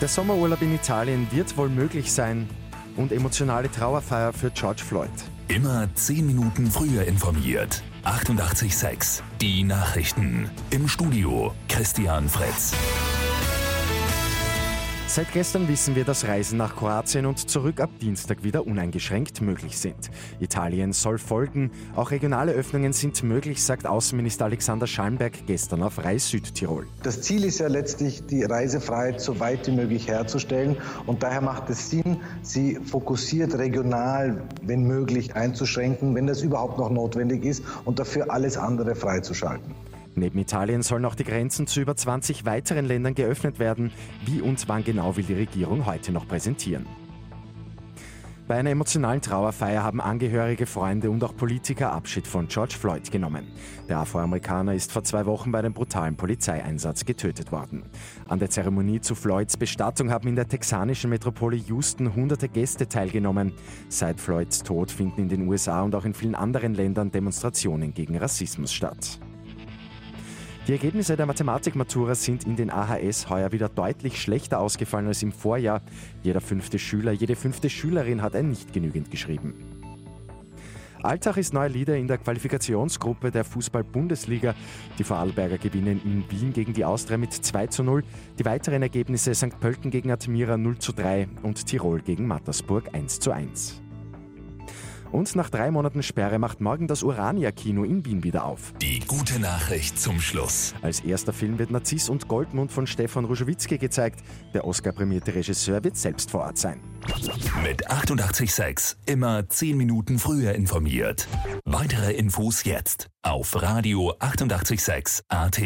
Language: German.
Der Sommerurlaub in Italien wird wohl möglich sein und emotionale Trauerfeier für George Floyd. Immer 10 Minuten früher informiert. 88.6 Die Nachrichten. Im Studio Christian Fritz. Seit gestern wissen wir, dass Reisen nach Kroatien und zurück ab Dienstag wieder uneingeschränkt möglich sind. Italien soll folgen. Auch regionale Öffnungen sind möglich, sagt Außenminister Alexander Schallenberg gestern auf Reis Südtirol. Das Ziel ist ja letztlich, die Reisefreiheit so weit wie möglich herzustellen. Und daher macht es Sinn, sie fokussiert regional, wenn möglich, einzuschränken, wenn das überhaupt noch notwendig ist und dafür alles andere freizuschalten. Neben Italien sollen auch die Grenzen zu über 20 weiteren Ländern geöffnet werden. Wie und wann genau will die Regierung heute noch präsentieren. Bei einer emotionalen Trauerfeier haben Angehörige, Freunde und auch Politiker Abschied von George Floyd genommen. Der Afroamerikaner ist vor zwei Wochen bei einem brutalen Polizeieinsatz getötet worden. An der Zeremonie zu Floyds Bestattung haben in der texanischen Metropole Houston hunderte Gäste teilgenommen. Seit Floyds Tod finden in den USA und auch in vielen anderen Ländern Demonstrationen gegen Rassismus statt. Die Ergebnisse der Mathematikmatura sind in den AHS heuer wieder deutlich schlechter ausgefallen als im Vorjahr. Jeder fünfte Schüler, jede fünfte Schülerin hat ein nicht genügend geschrieben. Altach ist neuer Leader in der Qualifikationsgruppe der Fußball-Bundesliga. Die Vorarlberger gewinnen in Wien gegen die Austria mit 2 zu 0. Die weiteren Ergebnisse St. Pölten gegen Admira 0 zu 3 und Tirol gegen Mattersburg 1 zu 1. Und nach drei Monaten Sperre macht morgen das Urania-Kino in Wien wieder auf. Die gute Nachricht zum Schluss. Als erster Film wird Narziss und Goldmund von Stefan Ruschewitzki gezeigt. Der Oscar-prämierte Regisseur wird selbst vor Ort sein. Mit 886 immer 10 Minuten früher informiert. Weitere Infos jetzt auf Radio 886 AT.